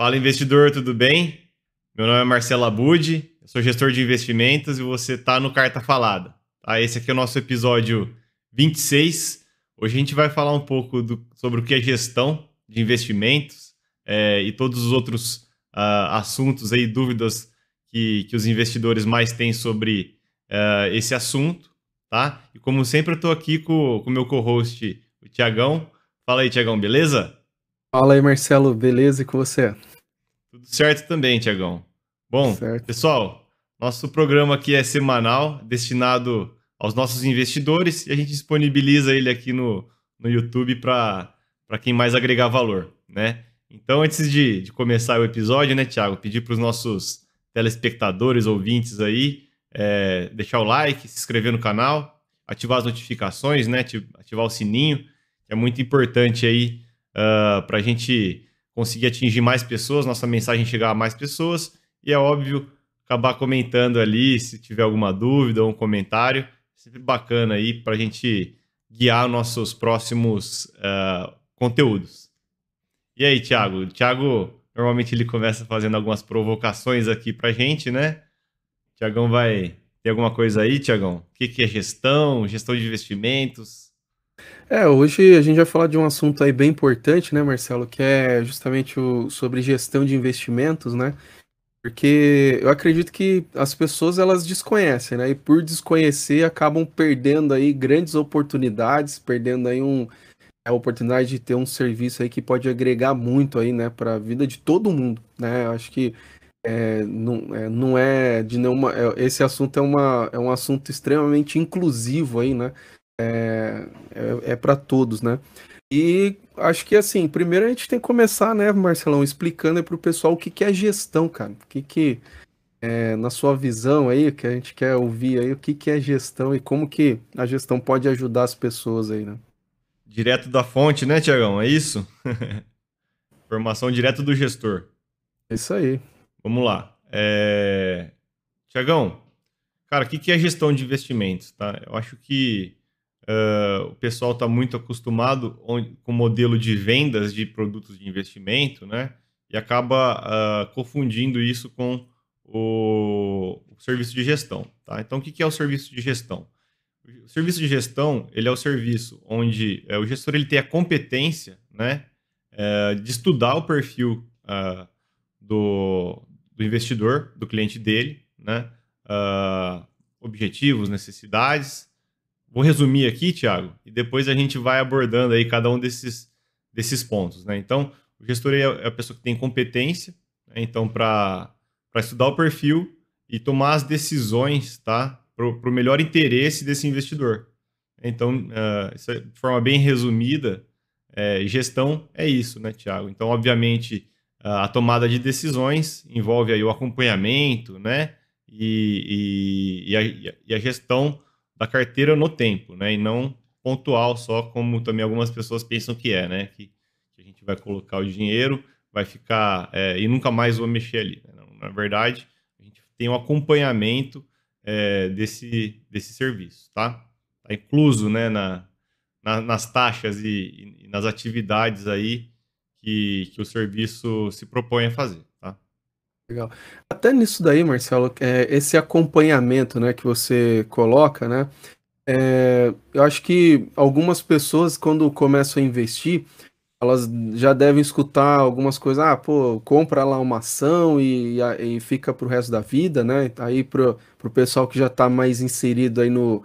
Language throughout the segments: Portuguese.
Fala investidor, tudo bem? Meu nome é Marcelo Abud, sou gestor de investimentos e você está no Carta Falada. Tá? Esse aqui é o nosso episódio 26. Hoje a gente vai falar um pouco do, sobre o que é gestão de investimentos é, e todos os outros uh, assuntos aí, dúvidas que, que os investidores mais têm sobre uh, esse assunto. Tá? E como sempre, eu estou aqui com o meu co-host, o Tiagão. Fala aí, Tiagão, beleza? Fala aí, Marcelo, beleza e com você? Tudo certo também, Tiagão. Bom, certo. pessoal, nosso programa aqui é semanal, destinado aos nossos investidores e a gente disponibiliza ele aqui no, no YouTube para quem mais agregar valor, né? Então, antes de, de começar o episódio, né, Tiago, pedir para os nossos telespectadores, ouvintes aí, é, deixar o like, se inscrever no canal, ativar as notificações, né, ativar o sininho, que é muito importante aí uh, ah, para a gente conseguir atingir mais pessoas, nossa mensagem chegar a mais pessoas e é óbvio acabar comentando ali se tiver alguma dúvida ou um comentário. Sempre bacana aí para a gente guiar nossos próximos uh, conteúdos. E aí, Thiago? O Thiago, normalmente ele começa fazendo algumas provocações aqui para a gente, né? Tiagão vai ter alguma coisa aí, Tiagão? O que, que é gestão, gestão de investimentos? É, hoje a gente vai falar de um assunto aí bem importante, né, Marcelo, que é justamente o, sobre gestão de investimentos, né? Porque eu acredito que as pessoas elas desconhecem, né? E por desconhecer acabam perdendo aí grandes oportunidades, perdendo aí um, a oportunidade de ter um serviço aí que pode agregar muito aí, né, para a vida de todo mundo, né? Eu acho que é, não, é, não é de nenhuma. É, esse assunto é, uma, é um assunto extremamente inclusivo aí, né? É, é, é para todos, né? E acho que assim, primeiro a gente tem que começar, né, Marcelão, explicando para o pessoal o que, que é gestão, cara. O que, que é, na sua visão aí, que a gente quer ouvir aí, o que, que é gestão e como que a gestão pode ajudar as pessoas aí, né? Direto da fonte, né, Tiagão? É isso? Informação direto do gestor. É isso aí. Vamos lá. É... Tiagão, cara, o que, que é gestão de investimentos? Tá? Eu acho que Uh, o pessoal está muito acostumado com o modelo de vendas de produtos de investimento, né? E acaba uh, confundindo isso com o, o, serviço de gestão, tá? Então, o que, que é o serviço de gestão? O serviço de gestão, ele é o serviço onde é, o gestor ele tem a competência, né? É, de estudar o perfil uh, do, do investidor, do cliente dele, né? objetivos, necessidades, Vou resumir aqui, Thiago, e depois a gente vai abordando aí cada um desses, desses pontos. Né? Então, o gestor é, é a pessoa que tem competência, né? então, para estudar o perfil e tomar as decisões tá? para o melhor interesse desse investidor. Então, uh, de forma bem resumida, é, gestão é isso, né, Thiago? Então, obviamente, a tomada de decisões envolve aí o acompanhamento, né? E, e, e, a, e a gestão da carteira no tempo, né? E não pontual só, como também algumas pessoas pensam que é, né? Que, que a gente vai colocar o dinheiro, vai ficar é, e nunca mais vou mexer ali. Né? Na verdade, a gente tem um acompanhamento é, desse, desse serviço, tá? Tá incluso, né? Na, na nas taxas e, e, nas atividades aí que, que o serviço se propõe a fazer. Legal. Até nisso daí, Marcelo, é, esse acompanhamento, né, que você coloca, né, é, eu acho que algumas pessoas, quando começam a investir, elas já devem escutar algumas coisas, ah, pô, compra lá uma ação e, e fica pro resto da vida, né, aí pro, pro pessoal que já está mais inserido aí no,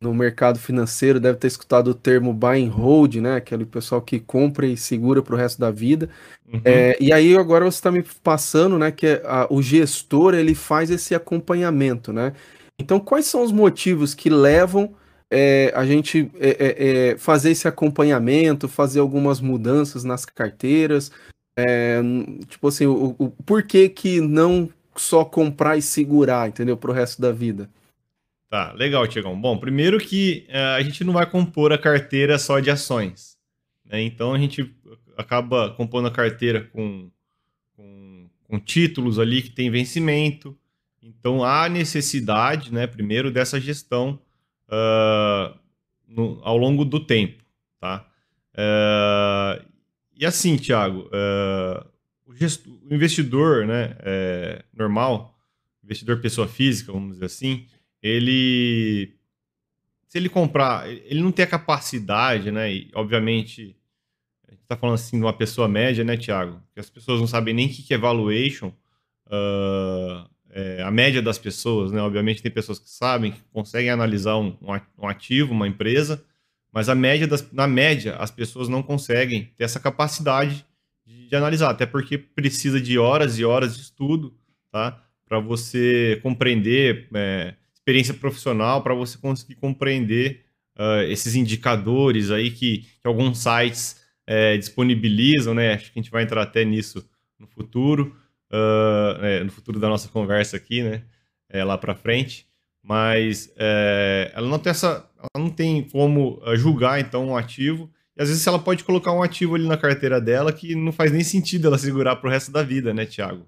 no mercado financeiro deve ter escutado o termo buy and hold, né? Aquele pessoal que compra e segura para o resto da vida. Uhum. É, e aí agora você está me passando, né? Que a, o gestor ele faz esse acompanhamento, né? Então quais são os motivos que levam é, a gente é, é, é fazer esse acompanhamento, fazer algumas mudanças nas carteiras? É, tipo assim, o, o por que que não só comprar e segurar, entendeu? Para o resto da vida? Tá, legal, Tiagão. Bom, primeiro que uh, a gente não vai compor a carteira só de ações. Né? Então a gente acaba compondo a carteira com, com, com, títulos ali que tem vencimento. Então há necessidade, né, primeiro, dessa gestão uh, no, ao longo do tempo. Tá? Uh, e assim, Tiago, o investidor né, é, normal, investidor pessoa física, vamos dizer assim, ele se ele comprar, ele não tem a capacidade, né? E, obviamente, a gente está falando assim de uma pessoa média, né, Tiago? Que as pessoas não sabem nem o que é valuation. Uh, é, a média das pessoas, né? Obviamente tem pessoas que sabem, que conseguem analisar um, um ativo, uma empresa, mas a média das, na média as pessoas não conseguem ter essa capacidade de, de analisar, até porque precisa de horas e horas de estudo, tá? Para você compreender é, experiência profissional para você conseguir compreender uh, esses indicadores aí que, que alguns sites é, disponibilizam, né? Acho que a gente vai entrar até nisso no futuro, uh, é, no futuro da nossa conversa aqui, né? É, lá para frente. Mas é, ela não tem essa, ela não tem como julgar então um ativo. E às vezes ela pode colocar um ativo ali na carteira dela que não faz nem sentido ela segurar para o resto da vida, né, Tiago?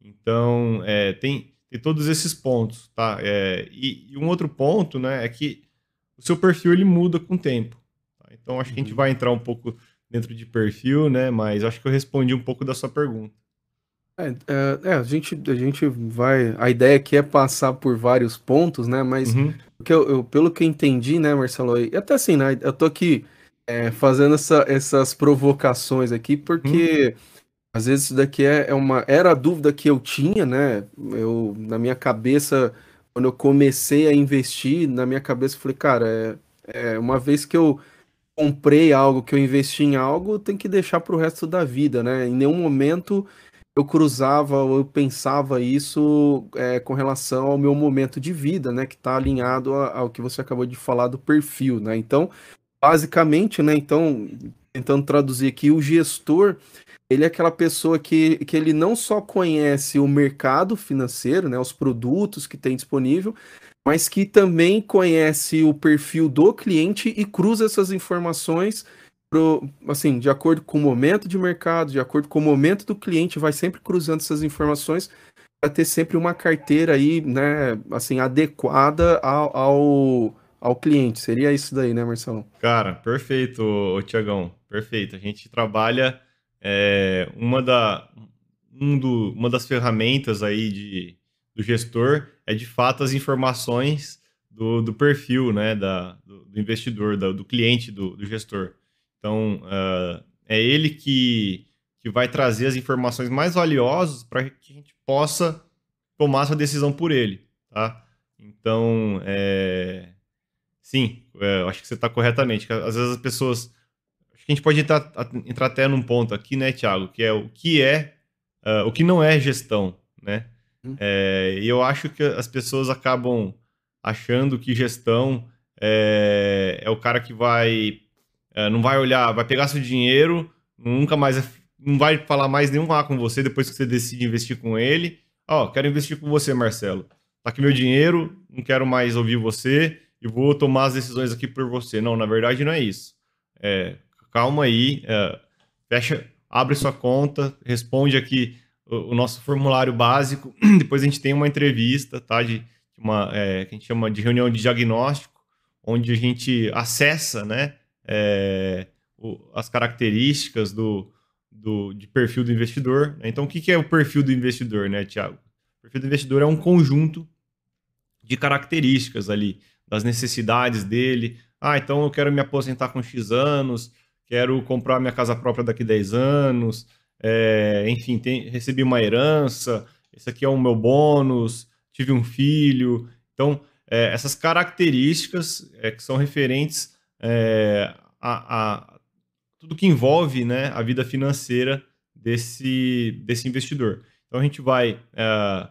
Então, é, tem, tem todos esses pontos, tá? É, e, e, um outro ponto, né, é que o seu perfil ele muda com o tempo. Tá? Então acho que a gente uhum. vai entrar um pouco dentro de perfil, né? Mas acho que eu respondi um pouco da sua pergunta. É, é, é, a, gente, a gente vai. A ideia aqui é passar por vários pontos, né? Mas uhum. eu, eu, pelo que eu entendi, né, Marcelo? E até assim, né? Eu tô aqui é, fazendo essa, essas provocações aqui, porque. Uhum às vezes isso daqui é, é uma. Era a dúvida que eu tinha, né? Eu, na minha cabeça, quando eu comecei a investir, na minha cabeça eu falei, cara, é, é uma vez que eu comprei algo, que eu investi em algo, tem que deixar para o resto da vida, né? Em nenhum momento eu cruzava ou eu pensava isso é, com relação ao meu momento de vida, né? Que está alinhado ao que você acabou de falar do perfil, né? Então, basicamente, né? Então, tentando traduzir aqui, o gestor ele é aquela pessoa que, que ele não só conhece o mercado financeiro, né, os produtos que tem disponível, mas que também conhece o perfil do cliente e cruza essas informações pro, assim, de acordo com o momento de mercado, de acordo com o momento do cliente, vai sempre cruzando essas informações para ter sempre uma carteira aí, né, assim, adequada ao, ao, ao cliente. Seria isso daí, né, Marcelo? Cara, perfeito, Tiagão. Perfeito. A gente trabalha é, uma, da, um do, uma das ferramentas aí de, do gestor é de fato as informações do, do perfil né, da, do, do investidor, da, do cliente do, do gestor. Então, uh, é ele que, que vai trazer as informações mais valiosas para que a gente possa tomar essa decisão por ele. Tá? Então, é, sim, é, acho que você está corretamente. Às vezes as pessoas Acho que a gente pode entrar, entrar até num ponto aqui, né, Thiago, que é o que é, uh, o que não é gestão, né? Hum. É, e eu acho que as pessoas acabam achando que gestão é, é o cara que vai, é, não vai olhar, vai pegar seu dinheiro, nunca mais, é, não vai falar mais nenhum A com você depois que você decide investir com ele. Ó, oh, quero investir com você, Marcelo. Tá aqui meu dinheiro, não quero mais ouvir você e vou tomar as decisões aqui por você. Não, na verdade não é isso. É, calma aí, é, fecha, abre sua conta, responde aqui o, o, nosso formulário básico, depois a gente tem uma entrevista, tá? De uma é, que a gente chama de reunião de diagnóstico, onde a gente acessa, né? É, o, as características do, do, de perfil do investidor. Né? Então, o que, que é o perfil do investidor, né, Tiago? O perfil do investidor é um conjunto de características ali, das necessidades dele. Ah, então eu quero me aposentar com X anos, quero comprar minha casa própria daqui a 10 anos, é, enfim, tem, recebi uma herança, esse aqui é o meu bônus, tive um filho. Então, é, essas características é, que são referentes é, a, a, tudo que envolve né, a vida financeira desse, desse investidor. Então, a gente vai é,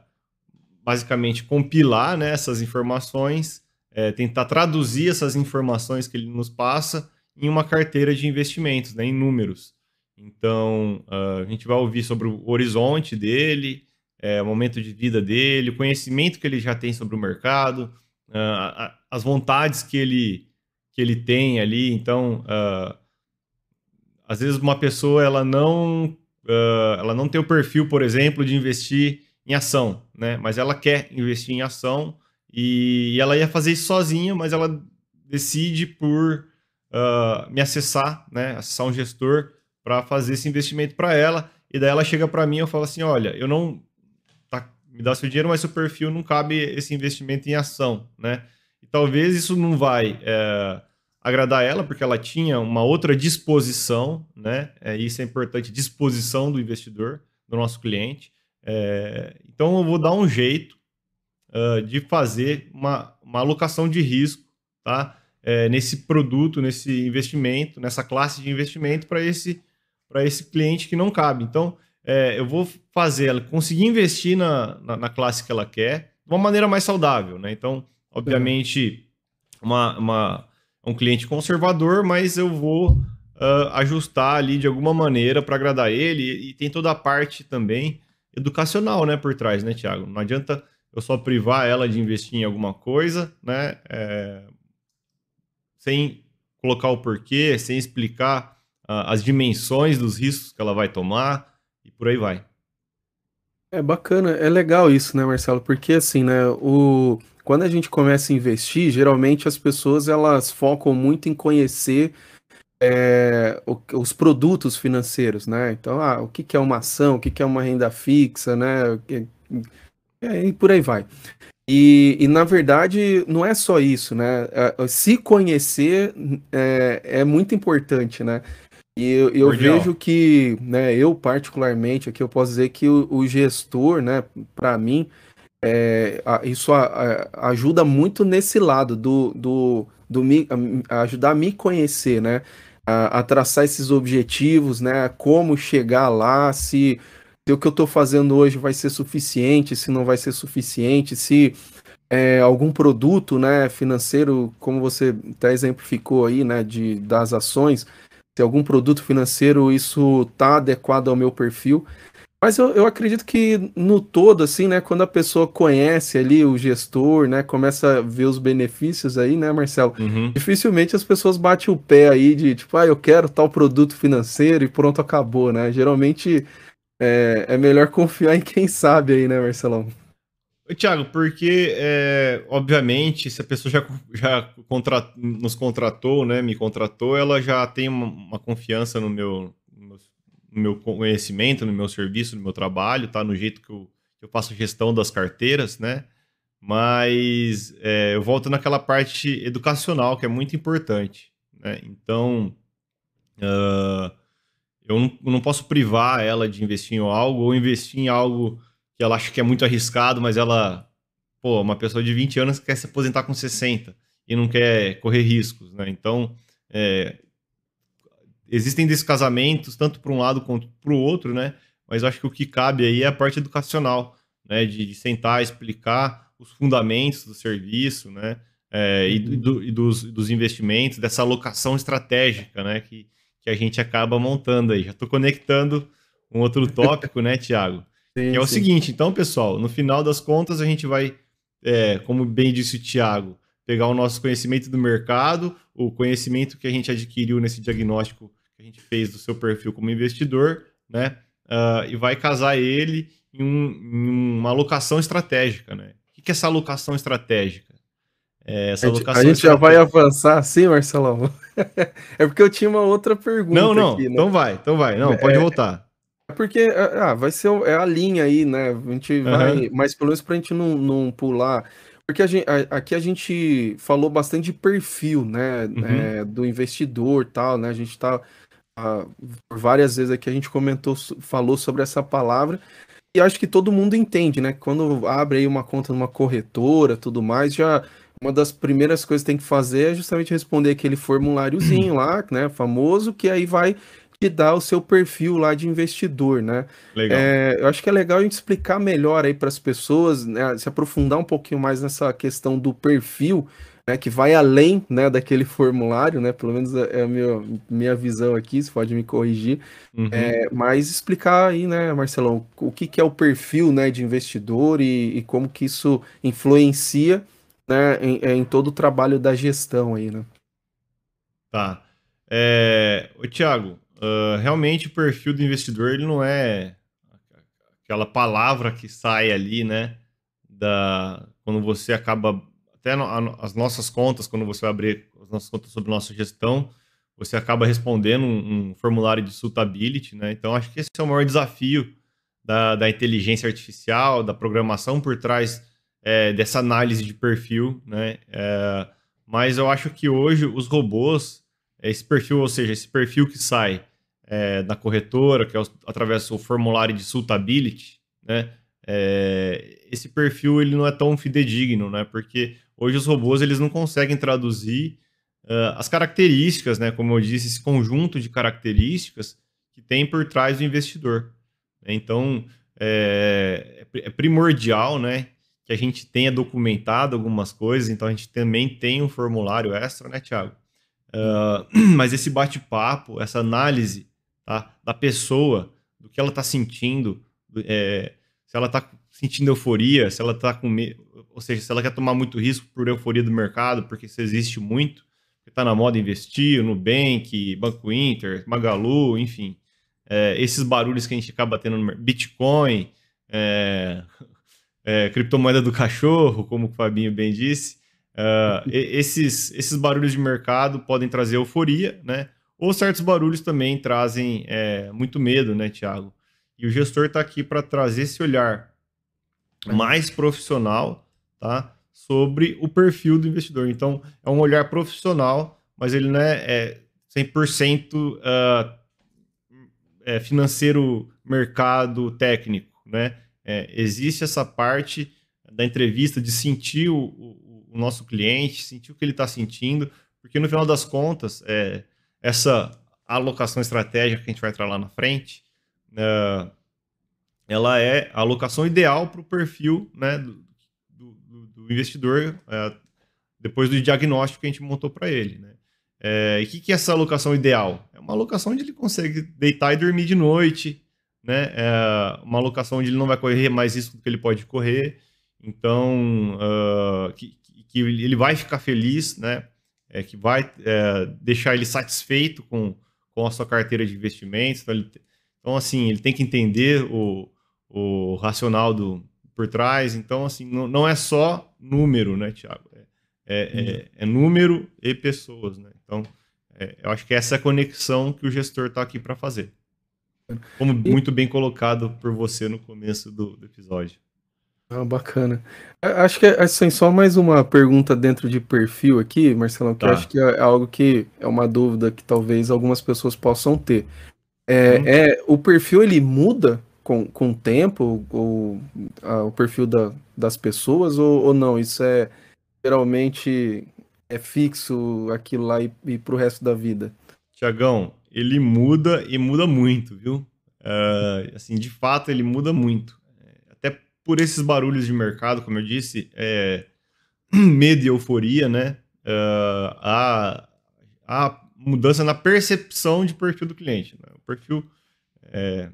basicamente compilar né, essas informações, é, tentar traduzir essas informações que ele nos passa em uma carteira de investimentos, né, em números. Então, uh, a gente vai ouvir sobre o horizonte dele, é, o momento de vida dele, o conhecimento que ele já tem sobre o mercado, uh, as vontades que ele, que ele tem ali. Então, uh, às vezes uma pessoa ela não, ela não tem o perfil, por exemplo, de investir em ação, né? mas ela quer investir em ação e, e ela ia fazer isso sozinha, mas ela decide por uh, me acessar, né, acessar um gestor para fazer esse investimento para ela. e daí ela chega para mim e eu falo assim, olha, eu não tá, me dá seu dinheiro, mas seu perfil não cabe esse investimento em ação, né? E talvez isso não vai é, agradar ela, porque ela tinha uma outra disposição, né? É, isso é importante, disposição do investidor, do nosso cliente. É, então eu vou dar um jeito uh, de fazer uma, uma alocação de risco, tá? É, nesse produto, nesse investimento, nessa classe de investimento para esse, esse cliente que não cabe. Então, é, eu vou fazer ela conseguir investir na, na, na, classe que ela quer de uma maneira mais saudável. Né? Então, obviamente, uma, uma, um cliente conservador, mas eu vou uh, ajustar ali de alguma maneira para agradar ele. E, e, tem toda a parte também educacional né, por trás, né, Tiago? Não adianta eu só privar ela de investir em alguma coisa, né? É, sem colocar o porquê, sem explicar uh, as dimensões dos riscos que ela vai tomar e por aí vai. É bacana, é legal isso, né, Marcelo? Porque assim, né, o quando a gente começa a investir, geralmente as pessoas elas focam muito em conhecer é, os produtos financeiros, né? Então, ah, o que, que é uma ação, o que, que é uma renda fixa, né? E por aí vai. E, e, na verdade não é só isso, né? É, se conhecer é, é muito importante, né? E eu, eu vejo que, né, eu particularmente, aqui eu posso dizer que o, o gestor, né, para mim, é, isso a, a, ajuda muito nesse lado do, do, do me, a, ajudar a me conhecer, né? A, a, traçar esses objetivos, né? Como chegar lá, se se o que eu estou fazendo hoje vai ser suficiente, se não vai ser suficiente, se é, algum produto né, financeiro, como você até exemplificou aí, né, de, das ações, se algum produto financeiro isso está adequado ao meu perfil. Mas eu, eu acredito que no todo, assim, né, quando a pessoa conhece ali o gestor, né, começa a ver os benefícios aí, né, Marcelo? Uhum. Dificilmente as pessoas batem o pé aí de tipo, ah, eu quero tal produto financeiro e pronto, acabou, né? Geralmente é, é melhor confiar em quem sabe aí, né, Marcelão? Tiago, porque, é, obviamente, se a pessoa já, já contra, nos contratou, né, me contratou, ela já tem uma, uma confiança no meu, no meu conhecimento, no meu serviço, no meu trabalho, tá? No jeito que eu, eu faço gestão das carteiras, né? Mas é, eu volto naquela parte educacional, que é muito importante, né? Então, uh, eu não, não posso privar ela de investir em algo ou investir em algo que ela acha que é muito arriscado, mas ela, pô, uma pessoa de 20 anos quer se aposentar com 60 e não quer correr riscos, né? Então, é, existem descasamentos, tanto para um lado quanto para o outro, né? Mas acho que o que cabe aí é a parte educacional, né? De, de sentar, explicar os fundamentos do serviço, né? É, e, do, e dos, dos, investimentos, dessa alocação estratégica, né? Que, que a gente acaba montando aí. Já estou conectando um outro tópico, né, Tiago? é o sim. seguinte, então, pessoal, no final das contas, a gente vai, é, como bem disse o Tiago, pegar o nosso conhecimento do mercado, o conhecimento que a gente adquiriu nesse diagnóstico que a gente fez do seu perfil como investidor, né? Uh, e vai casar ele em, um, em, uma alocação estratégica, né? O que é essa alocação estratégica? É, essa a gente, a gente já vai avançar sim, Marcelão. é porque eu tinha uma outra pergunta. Não, não. Aqui, né? Então vai, então vai. Não, pode é, voltar. É porque ah, vai ser é a linha aí, né? A gente uhum. vai, mas pelo menos para a gente não, não pular. Porque a gente, a, aqui a gente falou bastante de perfil, né? Uhum. É, do investidor tal, né? A gente tá. Ah, várias vezes aqui a gente comentou, falou sobre essa palavra. E acho que todo mundo entende, né? Quando abre aí uma conta numa corretora, tudo mais, já uma das primeiras coisas que tem que fazer é justamente responder aquele formuláriozinho lá, né, famoso, que aí vai te dar o seu perfil lá de investidor, né? Legal. É, eu acho que é legal a gente explicar melhor aí para as pessoas, né, se aprofundar um pouquinho mais nessa questão do perfil, né, que vai além, né, daquele formulário, né? Pelo menos é a minha, minha visão aqui, você pode me corrigir. Uhum. É, mas explicar aí, né, Marcelão, o que, que é o perfil, né, de investidor e, e como que isso influencia né, em, é, em, todo o trabalho da gestão aí, né? Tá. É, o Thiago, uh, realmente o perfil do investidor ele não é aquela palavra que sai ali, né? Da, quando você acaba até no, as nossas contas, quando você vai abrir as nossas contas sobre nossa gestão, você acaba respondendo um, um formulário de suitability, né? Então, acho que esse é o maior desafio da, da inteligência artificial, da programação por trás é, dessa análise de perfil, né? É, mas eu acho que hoje os robôs, esse perfil, ou seja, esse perfil que sai é, da corretora, que é através do formulário de suitability, né? É, esse perfil ele não é tão fidedigno, né? Porque hoje os robôs eles não conseguem traduzir uh, as características, né? Como eu disse, esse conjunto de características que tem por trás do investidor. Então é, é primordial, né? Que a gente tenha documentado algumas coisas. Então a gente também tem um formulário extra, né, Thiago? Uh, mas esse bate-papo, essa análise tá, da pessoa, do que ela está sentindo, é, se ela está sentindo euforia, se ela está com medo, ou seja, se ela quer tomar muito risco por euforia do mercado, porque isso existe muito, está na moda investir, Nubank, Banco Inter, Magalu, enfim. É, esses barulhos que a gente acaba tendo no Bitcoin, é, é, criptomoeda do cachorro, como o Fabinho bem disse, é, esses, esses barulhos de mercado podem trazer euforia, né? Ou certos barulhos também trazem é, muito medo, né, Tiago? E o gestor está aqui para trazer esse olhar mais profissional, tá? Sobre o perfil do investidor. Então, é um olhar profissional, mas ele não é, é 100% uh, é, financeiro, mercado, técnico, né? É, existe essa parte da entrevista de sentir o, o, o nosso cliente, sentir o que ele está sentindo, porque no final das contas, é, essa alocação estratégica que a gente vai entrar lá na frente, uh, ela é a alocação ideal para o perfil né, do, do, do investidor, uh, depois do diagnóstico que a gente montou para ele. Né? É, e o que, que é essa alocação ideal? É uma alocação onde ele consegue deitar e dormir de noite, né? É uma alocação onde ele não vai correr mais risco do que ele pode correr, então uh, que, que, ele vai ficar feliz, né? É, que vai é, deixar ele satisfeito com, com a sua carteira de investimentos. Então, ele, então, assim, ele tem que entender o, o racional do, por trás. Então, assim, não, não é só número, né, Tiago? É, é, é, é, número e pessoas, né? Então, é, eu acho que essa é a conexão que o gestor está aqui para fazer. Como muito bem colocado por você no começo do, do episódio. Ah, bacana. Acho que é assim, só mais uma pergunta dentro de perfil aqui, Marcelão, que tá. eu acho que é algo que é uma dúvida que talvez algumas pessoas possam ter. É, hum. é o perfil ele muda com, com o tempo, ou a, o perfil da, das pessoas, ou, ou não? Isso é geralmente é fixo aquilo lá e, e pro resto da vida? Tiagão, ele muda e muda muito, viu? Uh, assim, de fato, ele muda muito. Até por esses barulhos de mercado, como eu disse, é, medo e euforia, né? Uh, a, a mudança na percepção de perfil do cliente. Né? O perfil. É,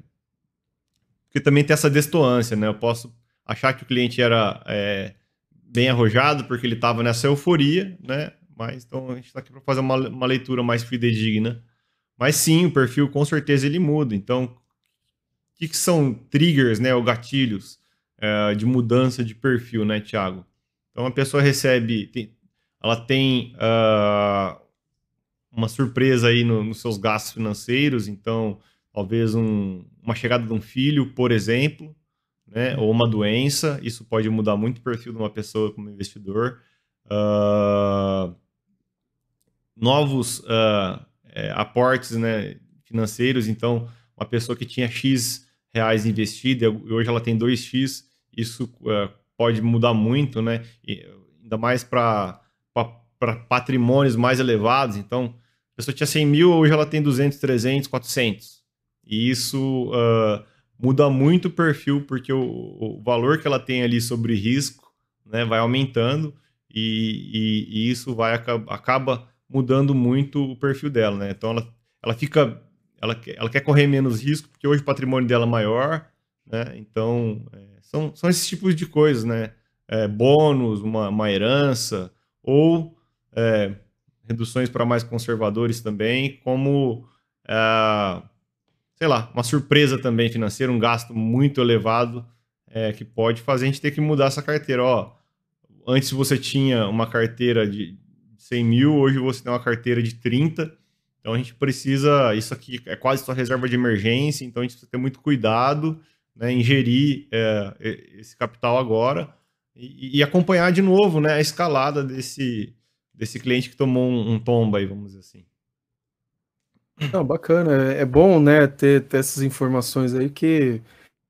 porque também tem essa destoância, né? Eu posso achar que o cliente era é, bem arrojado porque ele estava nessa euforia, né? Mas então a gente está aqui para fazer uma, uma leitura mais fidedigna. Mas sim, o perfil com certeza ele muda. Então, o que, que são triggers, né? Ou gatilhos é, de mudança de perfil, né, Thiago? Então a pessoa recebe, tem, ela tem uh, uma surpresa aí no, nos seus gastos financeiros, então talvez um, uma chegada de um filho, por exemplo, né, ou uma doença, isso pode mudar muito o perfil de uma pessoa como investidor. Uh, novos uh, é, aportes né, financeiros, então uma pessoa que tinha X reais investido e hoje ela tem 2X, isso uh, pode mudar muito, né? E, ainda mais para patrimônios mais elevados, então a pessoa tinha 100 mil, hoje ela tem 200, 300, 400. E isso uh, muda muito o perfil, porque o, o, valor que ela tem ali sobre risco né, vai aumentando e, e, e isso vai acaba mudando muito o perfil dela. Né? Então ela, ela fica. Ela, ela quer correr menos risco, porque hoje o patrimônio dela é maior. Né? Então, é, são, são esses tipos de coisas, né? É, bônus, uma, uma herança, ou é, reduções para mais conservadores também, como é, sei lá, uma surpresa também financeira, um gasto muito elevado é, que pode fazer a gente ter que mudar essa carteira. Ó, antes você tinha uma carteira de 100 mil, hoje você tem uma carteira de 30. Então a gente precisa, isso aqui é quase sua reserva de emergência, então a gente precisa ter muito cuidado, né, ingerir é, esse capital agora e, e, acompanhar de novo, né, a escalada desse, desse cliente que tomou um, um tombo aí, vamos dizer assim. Não, bacana, é, é bom, né, ter, ter essas informações aí que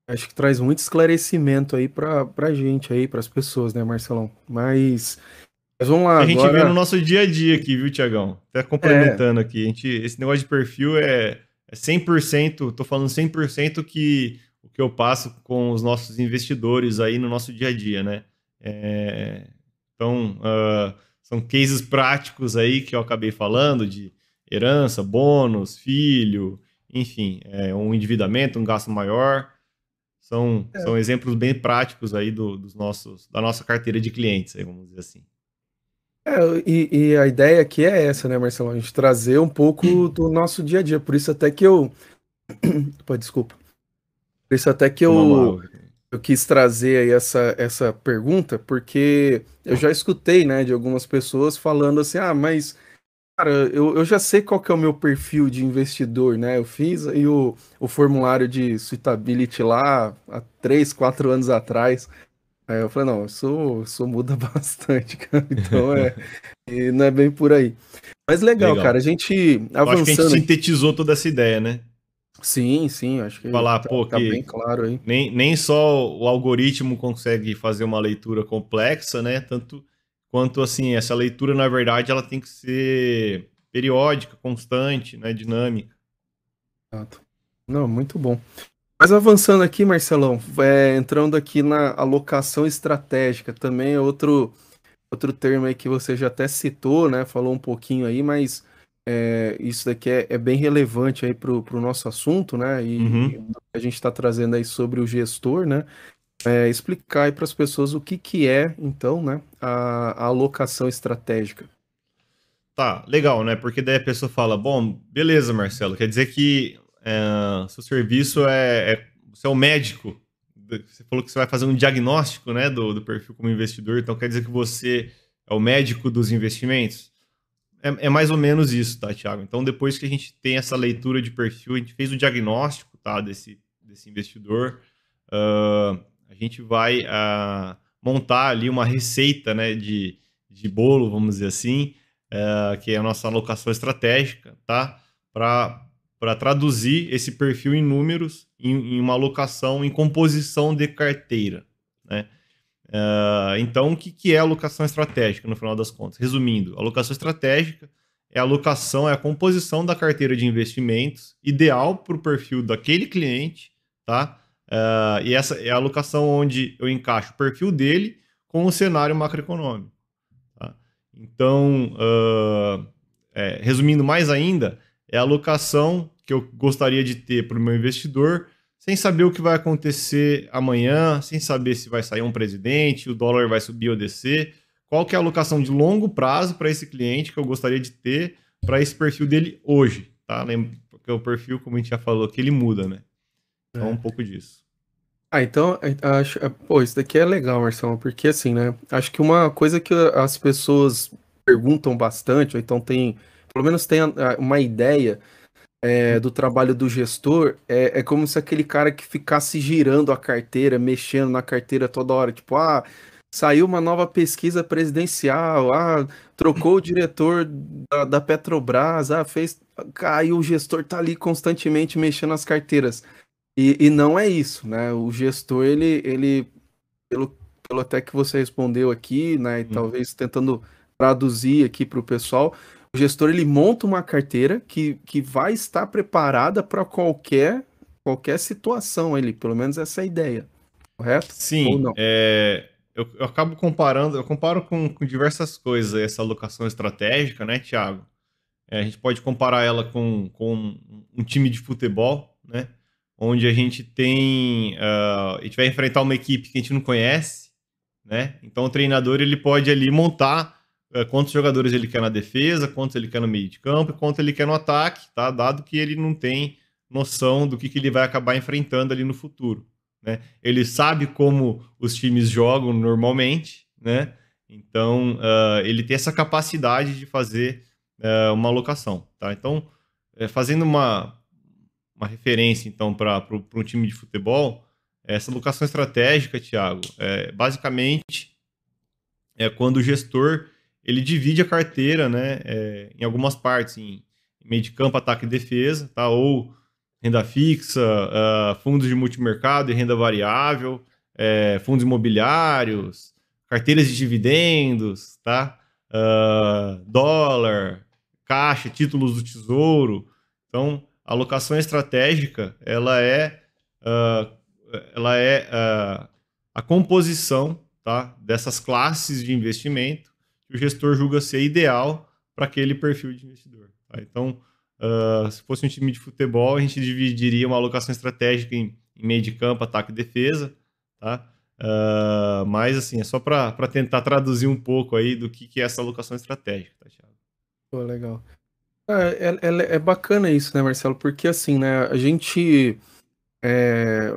acho que traz muito esclarecimento aí para a gente aí, para as pessoas, né, Marcelão? Mas mas vamos lá. A gente agora... vê no nosso dia a dia aqui, viu, Tiagão? Até complementando é. aqui. A gente, esse negócio de perfil é, é 100%, tô falando 100% que o que eu passo com os nossos investidores aí no nosso dia a dia, né? É, então, uh, são cases práticos aí que eu acabei falando de herança, bônus, filho, enfim, é, um endividamento, um gasto maior. São, é. são exemplos bem práticos aí do, dos nossos, da nossa carteira de clientes, aí, vamos dizer assim. É, e, e, a ideia aqui é essa, né, Marcelo? A gente trazer um pouco do nosso dia a dia. Por isso até que eu. Pô, desculpa. Por isso até que eu, eu quis trazer aí essa, essa pergunta, porque eu já escutei, né, de algumas pessoas falando assim, ah, mas. Cara, eu, eu já sei qual que é o meu perfil de investidor, né? Eu fiz aí o, o formulário de suitability lá há três, quatro anos atrás. Aí eu falei, não, isso, isso muda bastante, cara. Então é. e não é bem por aí. Mas legal, legal. cara. A gente avançando. acho que a gente sintetizou toda essa ideia, né? Sim, sim, acho que falar, tá, pô, tá que bem claro aí. Nem, nem só o algoritmo consegue fazer uma leitura complexa, né? Tanto quanto assim, essa leitura, na verdade, ela tem que ser periódica, constante, né? Dinâmica. Exato. Não, muito bom. Mas avançando aqui, Marcelão, é, entrando aqui na alocação estratégica, também é outro, outro termo aí que você já até citou, né? Falou um pouquinho aí, mas é, isso daqui é, é, bem relevante aí para o nosso assunto, né? E, uhum. a gente está trazendo aí sobre o gestor, né? É, explicar aí para as pessoas o que, que é, então, né, a, a alocação estratégica. Tá, legal, né? Porque daí a pessoa fala, bom, beleza, Marcelo, quer dizer que é, seu serviço é, é, Você é o médico. Você falou que você vai fazer um diagnóstico né, do, do perfil como investidor, então quer dizer que você é o médico dos investimentos? É, é, mais ou menos isso, tá, Thiago? Então, depois que a gente tem essa leitura de perfil, a gente fez o diagnóstico tá, desse, desse investidor, uh, a gente vai uh, montar ali uma receita né, de, de bolo, vamos dizer assim, uh, que é a nossa alocação estratégica, tá? Para para traduzir esse perfil em números em, em, uma alocação em composição de carteira. Né? Uh, então, o que, que é alocação estratégica, no final das contas? Resumindo, alocação estratégica é a alocação, é a composição da carteira de investimentos ideal para o perfil daquele cliente, tá? Uh, e essa é a alocação onde eu encaixo o perfil dele com o cenário macroeconômico. Tá? Então, uh, é, resumindo mais ainda, é a alocação que eu gostaria de ter para o meu investidor, sem saber o que vai acontecer amanhã, sem saber se vai sair um presidente, o dólar vai subir ou descer. Qual que é a alocação de longo prazo para esse cliente que eu gostaria de ter para esse perfil dele hoje, tá? Porque o perfil, como a gente já falou, que ele muda, né? Então, é. um pouco disso. Ah, então, é, acho, é, pô, isso daqui é legal, Marcelo, porque assim, né? Acho que uma coisa que as pessoas perguntam bastante, ou então tem pelo menos tenha uma ideia é, do trabalho do gestor, é, é como se aquele cara que ficasse girando a carteira, mexendo na carteira toda hora, tipo, ah, saiu uma nova pesquisa presidencial, ah, trocou o diretor da, da Petrobras, ah, fez. Aí o gestor tá ali constantemente mexendo as carteiras. E, e não é isso, né? O gestor, ele, ele pelo, pelo até que você respondeu aqui, né? E hum. talvez tentando traduzir aqui para o pessoal, o gestor ele monta uma carteira que, que vai estar preparada para qualquer qualquer situação, ele, pelo menos essa é a ideia. Correto? Sim. É, eu, eu, acabo comparando, eu comparo com, com, diversas coisas essa alocação estratégica, né, Thiago? É, a gente pode comparar ela com, com um time de futebol, né? Onde a gente tem. Uh, a gente vai enfrentar uma equipe que a gente não conhece, né? Então o treinador ele pode ali montar quantos jogadores ele quer na defesa, quantos ele quer no meio de campo e quanto ele quer no ataque, tá? Dado que ele não tem noção do que, que ele vai acabar enfrentando ali no futuro. Né? Ele sabe como os times jogam normalmente, né? Então uh, ele tem essa capacidade de fazer uh, uma alocação, tá? Então é, fazendo uma, uma referência, então, para um time de futebol, essa alocação estratégica, Thiago, é, basicamente é quando o gestor ele divide a carteira né, é, em algumas partes, em meio de campo, ataque e defesa, tá? ou renda fixa, uh, fundos de multimercado e renda variável, é, fundos imobiliários, carteiras de dividendos, tá? Uh, dólar, caixa, títulos do tesouro. Então, a alocação estratégica ela é, uh, ela é a composição tá, dessas classes de investimento que o gestor julga ser ideal para aquele perfil de investidor. Tá? Então, uh, se fosse um time de futebol, a gente dividiria uma alocação estratégica em, em meio de campo, ataque e defesa, tá? Uh, mas assim, é só para tentar traduzir um pouco aí do que, que é essa alocação estratégica, tá, Thiago? Pô, legal. É, é, é, bacana isso, né, Marcelo? Porque assim, né, a gente é,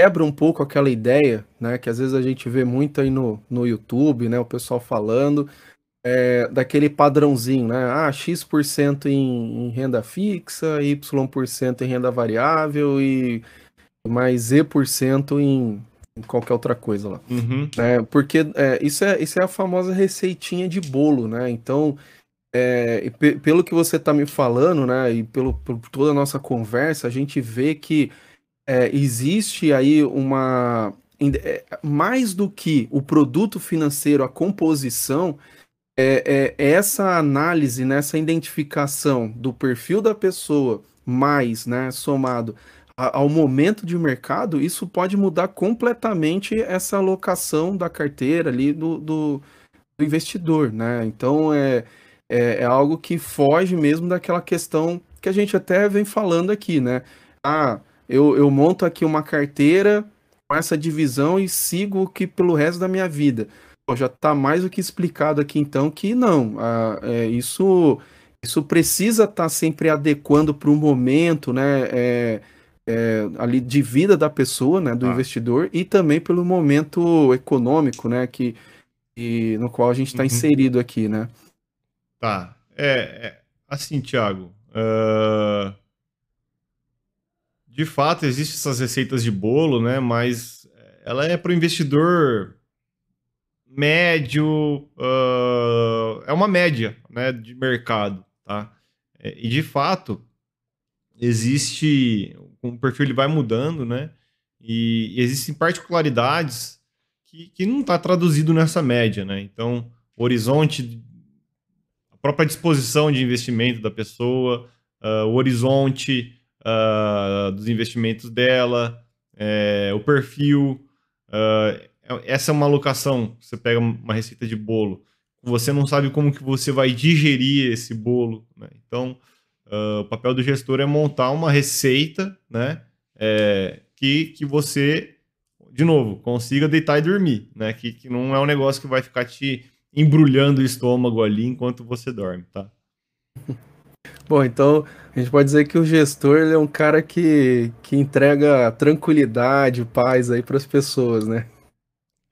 quebra um pouco aquela ideia, né, que às vezes a gente vê muito aí no, no YouTube, né, o pessoal falando é, daquele padrãozinho, né, ah, X% em, em renda fixa, Y% em renda variável e mais Z% em, em qualquer outra coisa lá. Uhum. É, porque é, isso, é, isso é a famosa receitinha de bolo, né, então é, pelo que você está me falando, né, e pelo, por toda a nossa conversa, a gente vê que é, existe aí uma. É, mais do que o produto financeiro, a composição, é, é, é essa análise, nessa né, identificação do perfil da pessoa, mais, né, somado ao momento de mercado, isso pode mudar completamente essa alocação da carteira ali do, do, do investidor, né? Então é é, é algo que foge mesmo daquela questão que a gente até vem falando aqui, né? Ah, eu, eu monto aqui uma carteira com essa divisão e sigo que pelo resto da minha vida. Pô, já está mais do que explicado aqui então que não, ah, é, isso isso precisa estar tá sempre adequando para o momento, né? É, é, ali de vida da pessoa, né, do ah. investidor e também pelo momento econômico, né, que, que no qual a gente está uhum. inserido aqui, né? Tá. É, é assim, Thiago. Uh, de fato, existem essas receitas de bolo, né? Mas ela é para o investidor médio, uh, é uma média, né, de mercado, tá? É, e de fato existe, o perfil ele vai mudando, né? E, e existem particularidades que, que não está traduzido nessa média, né? Então, horizonte própria disposição de investimento da pessoa, uh, o horizonte uh, dos investimentos dela, é, o perfil. Uh, essa é uma alocação. Você pega uma receita de bolo, você não sabe como que você vai digerir esse bolo. Né? Então, o papel do gestor é montar uma receita, né? É, que, que você, de novo, consiga deitar e dormir, né? Que, que não é um negócio que vai ficar te embrulhando o estômago ali enquanto você dorme, tá? Bom, então a gente pode dizer que o gestor é um cara que, que entrega tranquilidade, paz aí para as pessoas, né?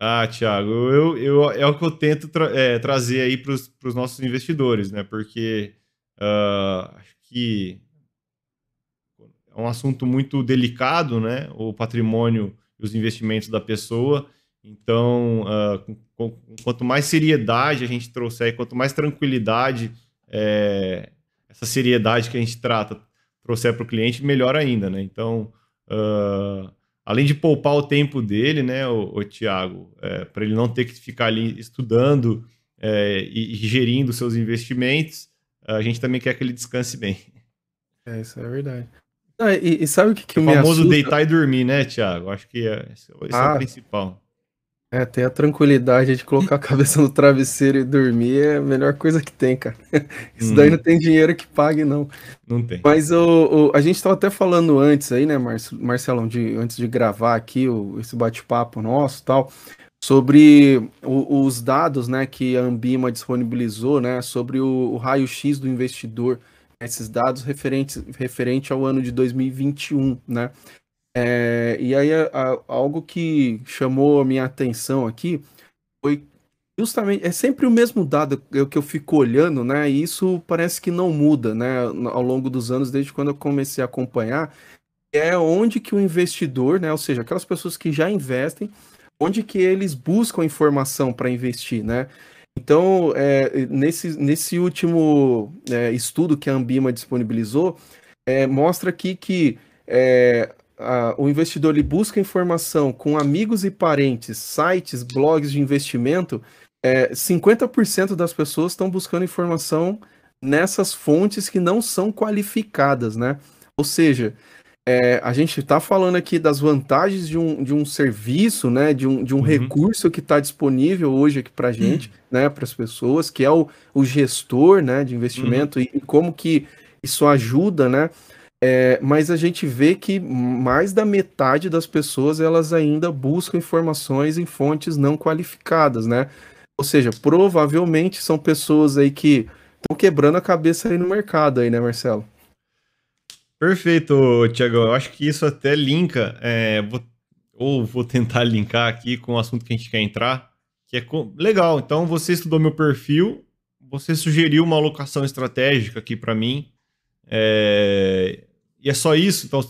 Ah, Thiago, eu, eu, é o que eu tento tra é, trazer aí para os nossos investidores, né? Porque uh, acho que é um assunto muito delicado, né? O patrimônio e os investimentos da pessoa. Então, uh, com, com, quanto mais seriedade a gente trouxer, quanto mais tranquilidade, é, essa seriedade que a gente trata trouxer para o cliente, melhor ainda, né? Então, uh, além de poupar o tempo dele, né, o, o Tiago, é, para ele não ter que ficar ali estudando é, e, e gerindo seus investimentos, a gente também quer que ele descanse bem. É, isso é verdade. Ah, e, e, sabe o que, que o me famoso assusta? deitar e dormir, né, Tiago? Acho que é, esse, esse ah, é o ah. principal. É, ter a tranquilidade de colocar a cabeça no travesseiro e dormir é a melhor coisa que tem, cara. Isso hum. daí não tem dinheiro que pague, não. Não tem. Mas o, o a gente estava até falando antes aí, né, Marcelão, de, antes de gravar aqui o, esse bate-papo nosso tal, sobre o, os dados, né, que a Ambima disponibilizou, né, sobre o, o raio-x do investidor, esses dados referentes referente ao ano de 2021, né? É, e aí, a, a, algo que chamou a minha atenção aqui foi Justamente, é sempre o mesmo dado que eu fico olhando, né? E isso parece que não muda, né? Ao longo dos anos, desde quando eu comecei a acompanhar, é onde que o investidor, né? Ou seja, aquelas pessoas que já investem, onde que eles buscam informação para investir, né? Então, é, nesse, nesse último é, estudo que a Ambima disponibilizou, é, mostra aqui que é, a, o investidor ele busca informação com amigos e parentes, sites, blogs de investimento, é, 50% das pessoas estão buscando informação nessas fontes que não são qualificadas, né? Ou seja, é, a gente está falando aqui das vantagens de um, de um serviço, né? De um, de um uhum. recurso que está disponível hoje aqui para gente, uhum. né? Para as pessoas, que é o, o gestor, né? De investimento uhum. e, e, como que isso ajuda, né? É, mas a gente vê que mais da metade das pessoas elas ainda buscam informações em fontes não qualificadas, né? Ou seja, provavelmente são pessoas aí que estão quebrando a cabeça aí no mercado aí, né, Marcelo? Perfeito, Tiago. Eu acho que isso até linka, é, vou, ou vou tentar linkar aqui com o assunto que a gente quer entrar, que é com, legal. Então, você estudou meu perfil, você sugeriu uma alocação estratégica aqui para mim, é, e é só isso. Então,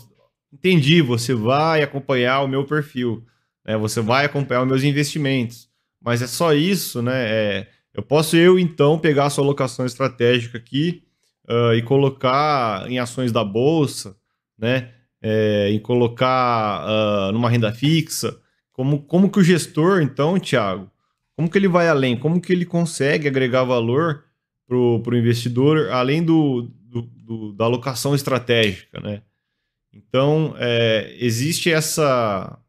entendi. Você vai acompanhar o meu perfil, né? Você vai acompanhar os meus investimentos mas é só isso, né? É, eu posso eu então pegar a sua alocação estratégica aqui uh, e colocar em ações da bolsa, né? É, e colocar uh, numa renda fixa. Como, como que o gestor, então, Thiago, como que ele vai além? Como que ele consegue agregar valor para o investidor além do, do, do, da alocação estratégica, né? Então, é, existe essa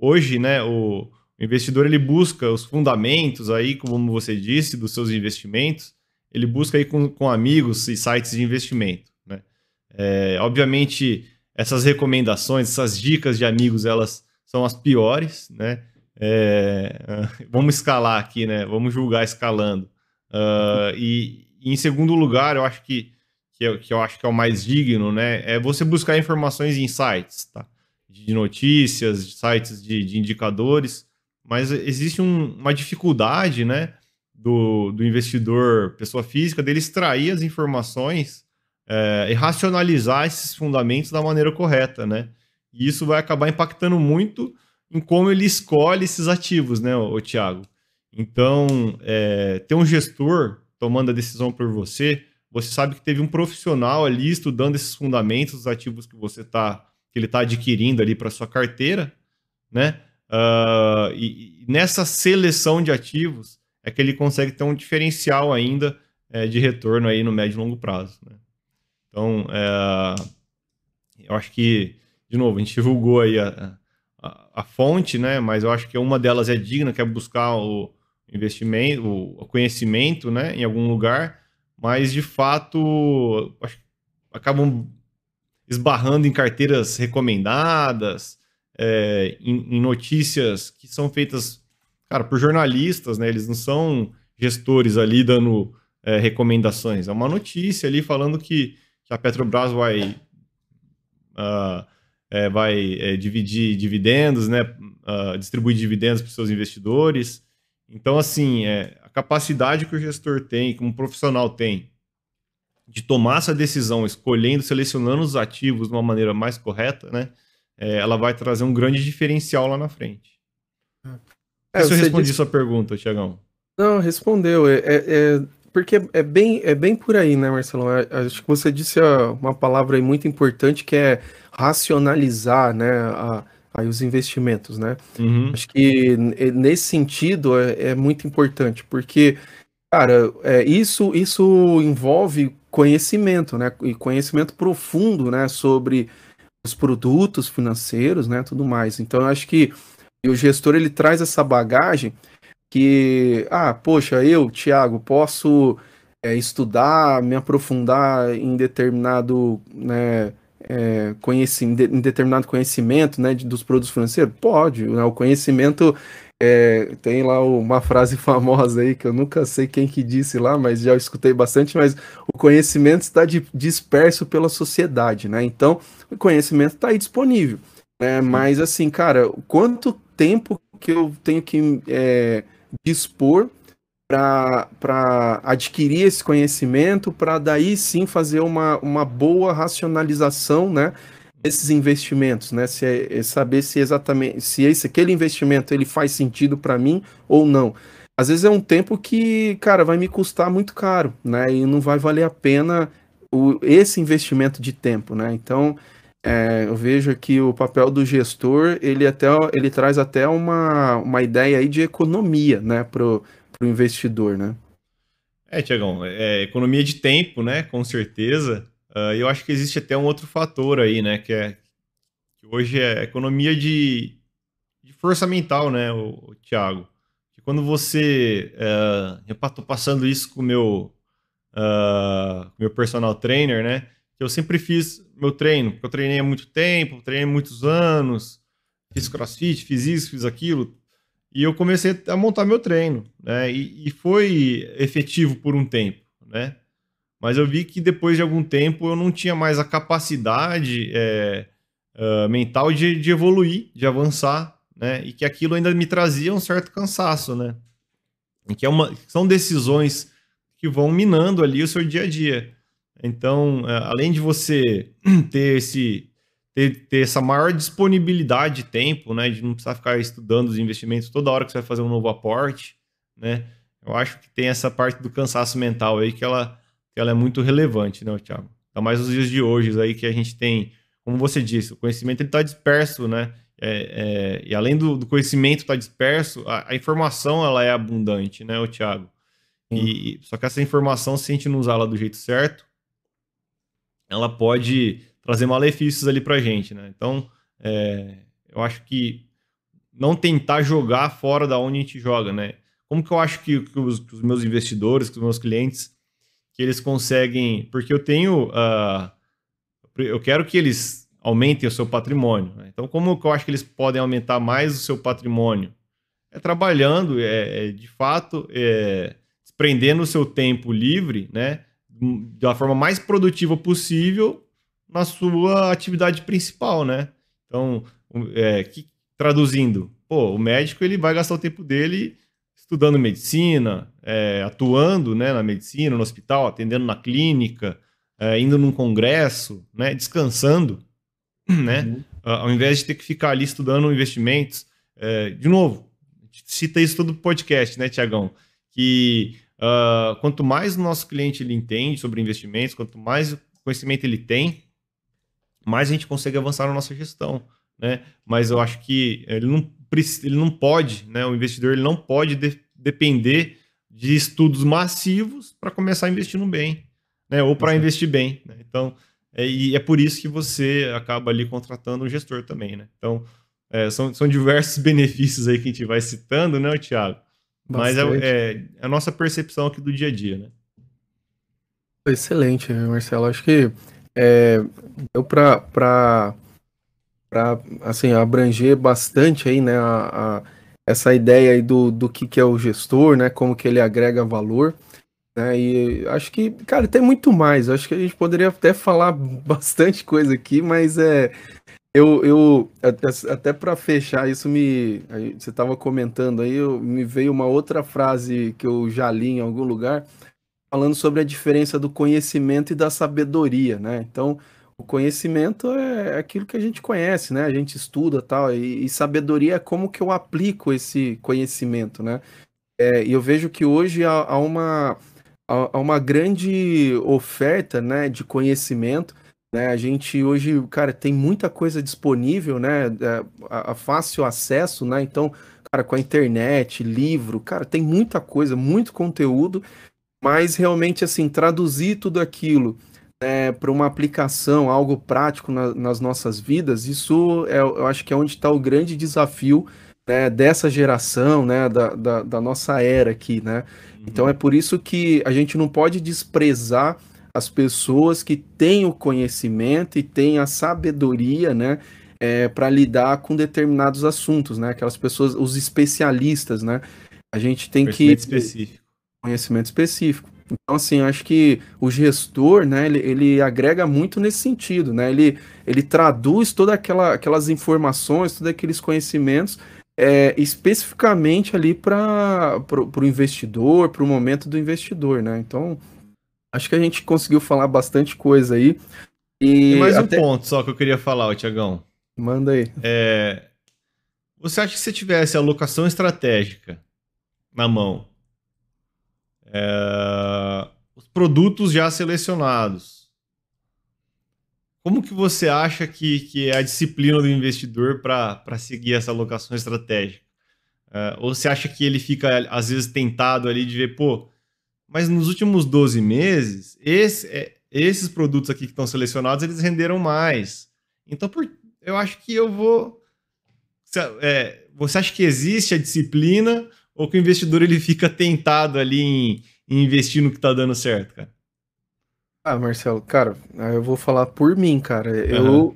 hoje, né, o investidor ele busca os fundamentos aí, como você disse, dos seus investimentos, ele busca aí com, com amigos e sites de investimento, né? É, obviamente, essas recomendações, essas dicas de amigos, elas são as piores, né? É, vamos escalar aqui, né? Vamos julgar escalando. Uh, e, e, em segundo lugar, eu acho que, que, eu, que eu acho que é o mais digno, né? É você buscar informações em sites, tá? de notícias, de sites de, de indicadores, mas existe um, uma dificuldade, né, do, do investidor, pessoa física, dele extrair as informações é, e racionalizar esses fundamentos da maneira correta, né? E isso vai acabar impactando muito em como ele escolhe esses ativos, né, o, Tiago? Então, é, ter um gestor tomando a decisão por você, você sabe que teve um profissional ali estudando esses fundamentos dos ativos que você está que ele está adquirindo ali para sua carteira, né? Uh, e, e, nessa seleção de ativos é que ele consegue ter um diferencial ainda é, de retorno aí no médio e longo prazo. Né? Então, é, eu acho que, de novo, a gente divulgou aí a, a, a, fonte, né? Mas eu acho que uma delas é digna, que é buscar o investimento, o conhecimento, né? Em algum lugar, mas de fato acabam esbarrando em carteiras recomendadas, é, em, em, notícias que são feitas, cara, por jornalistas, né? Eles não são gestores ali dando é, recomendações. É uma notícia ali falando que, que a Petrobras vai, uh, é, vai é, dividir dividendos, né? Uh, distribuir dividendos para seus investidores. Então, assim, é, a capacidade que o gestor tem, que um profissional tem, de tomar essa decisão, escolhendo, selecionando os ativos de uma maneira mais correta, né? É, ela vai trazer um grande diferencial lá na frente. É, se eu respondi disse... sua pergunta, Tiagão. Não, respondeu. É, é, é, porque é bem, é bem por aí, né, Marcelo? É, acho que você disse uma palavra aí muito importante que é racionalizar, né, a, aí os investimentos, né? Uhum. Acho que nesse sentido é, é muito importante, porque Cara, é, isso, isso envolve conhecimento, né? E conhecimento profundo, né? Sobre os produtos financeiros, né? Tudo mais. Então, eu acho que o gestor ele traz essa bagagem que, ah, poxa, eu, Thiago, posso é, estudar, me aprofundar em determinado, né? É, em determinado conhecimento né, de, dos produtos financeiros? Pode, né, o conhecimento é, tem lá uma frase famosa aí que eu nunca sei quem que disse lá, mas já escutei bastante, mas o conhecimento está disperso pela sociedade, né? Então, o conhecimento está aí disponível. Né? Mas assim, cara, quanto tempo que eu tenho que é, dispor para adquirir esse conhecimento, para daí sim fazer uma, uma boa racionalização, né? Desses investimentos, né? Se é, é saber se exatamente se esse aquele investimento ele faz sentido para mim ou não. Às vezes é um tempo que, cara, vai me custar muito caro, né? E não vai valer a pena o, esse investimento de tempo, né? Então, é, eu vejo que o papel do gestor ele até ele traz até uma, uma ideia aí de economia, né, pro para o investidor, né? É, Tiagão, é, economia de tempo, né? Com certeza. Uh, eu acho que existe até um outro fator aí, né? Que é que hoje é economia de, de força mental, né, o, o Thiago? Que quando você. Uh, eu estou passando isso com o meu, uh, meu personal trainer, né? Que eu sempre fiz meu treino, porque eu treinei há muito tempo, treinei muitos anos, fiz crossfit, fiz isso, fiz aquilo e eu comecei a montar meu treino, né? E, e, foi efetivo por um tempo, né? Mas eu vi que depois de algum tempo eu não tinha mais a capacidade é, uh, mental de, de, evoluir, de avançar, né? E que aquilo ainda me trazia um certo cansaço, né? E que é uma, são decisões que vão minando ali o seu dia a dia. Então, uh, além de você ter esse ter, ter essa maior disponibilidade de tempo, né? De não precisar ficar estudando os investimentos toda hora que você vai fazer um novo aporte, né? Eu acho que tem essa parte do cansaço mental aí que ela, que ela é muito relevante, né, Thiago? Ainda mais nos dias de hoje aí que a gente tem, como você disse, o conhecimento está disperso, né? É, é, e além do, do conhecimento estar tá disperso, a, a, informação ela é abundante, né, o Thiago? E, só que essa informação, se a gente não usar ela do jeito certo, ela pode trazer malefícios ali pra gente, né? Então, é, eu acho que não tentar jogar fora da onde a gente joga, né? Como que eu acho que, que, os, que os, meus investidores, que os meus clientes, que eles conseguem... Porque eu tenho... Uh, eu quero que eles aumentem o seu patrimônio. Né? Então, como que eu acho que eles podem aumentar mais o seu patrimônio? É trabalhando, é, é de fato, é, desprendendo o seu tempo livre, né? Da forma mais produtiva possível na sua atividade principal, né? Então, é, que, traduzindo, pô, o médico ele vai gastar o tempo dele estudando medicina, é, atuando né, na medicina, no hospital, atendendo na clínica, é, indo num congresso, né, descansando, né? Uhum. Ao invés de ter que ficar ali estudando investimentos. É, de novo, cita isso todo podcast, né, Tiagão? Que uh, quanto mais o nosso cliente ele entende sobre investimentos, quanto mais conhecimento ele tem, mais a gente consegue avançar na nossa gestão, né? Mas eu acho que ele não, ele não pode, né? O investidor ele não pode de, depender de estudos massivos para começar a investir no bem, né? Ou para investir bem. Né? Então, é, e é por isso que você acaba ali contratando um gestor também, né? Então, é, são, são diversos benefícios aí que a gente vai citando, né, Thiago? Mas é, é, a nossa percepção aqui do dia a dia, né? Excelente, Marcelo. Acho que é, deu para assim abranger bastante aí, né, a, a, essa ideia aí do, do que, que é o gestor, né, como que ele agrega valor, né, e acho que, cara, tem muito mais, acho que a gente poderia até falar bastante coisa aqui, mas é, eu, eu até, até para fechar, isso me, você estava comentando aí, eu, me veio uma outra frase que eu já li em algum lugar, falando sobre a diferença do conhecimento e da sabedoria, né? Então, o conhecimento é aquilo que a gente conhece, né? A gente estuda tal, e, e sabedoria é como que eu aplico esse conhecimento, né? É, e eu vejo que hoje há, há uma, há, há uma grande oferta, né, de conhecimento, né? A gente hoje, cara, tem muita coisa disponível, né? É, a, a fácil acesso, né? Então, cara, com a internet, livro, cara, tem muita coisa, muito conteúdo, mas realmente assim traduzir tudo aquilo é, para uma aplicação, algo prático na, nas nossas vidas, isso é, eu acho que é onde está o grande desafio né, dessa geração, né, da, da, da, nossa era aqui, né? Uhum. Então é por isso que a gente não pode desprezar as pessoas que têm o conhecimento e têm a sabedoria, né, é, para lidar com determinados assuntos, né? Aquelas pessoas, os especialistas, né? A gente tem que específico conhecimento específico. Então, assim, acho que o gestor, né, ele, ele agrega muito nesse sentido, né? Ele, ele traduz todas aquela, aquelas informações, todos aqueles conhecimentos é, especificamente ali para o investidor, para o momento do investidor, né? Então, acho que a gente conseguiu falar bastante coisa aí. E Tem mais até... um ponto só que eu queria falar, Tiagão. Manda aí. É... Você acha que se tivesse alocação estratégica na mão, é... os produtos já selecionados, como que você acha que, que é a disciplina do investidor para seguir essa alocação estratégica? Uh, ou você acha que ele fica, às vezes, tentado ali de ver, pô, mas nos últimos 12 meses, esse, é, esses produtos aqui que estão selecionados, eles renderam mais. Então, por, eu acho que eu vou... É, você acha que existe a disciplina ou que o investidor ele fica tentado ali em, em investir no que está dando certo, cara? Ah, Marcelo, cara, eu vou falar por mim, cara. Eu,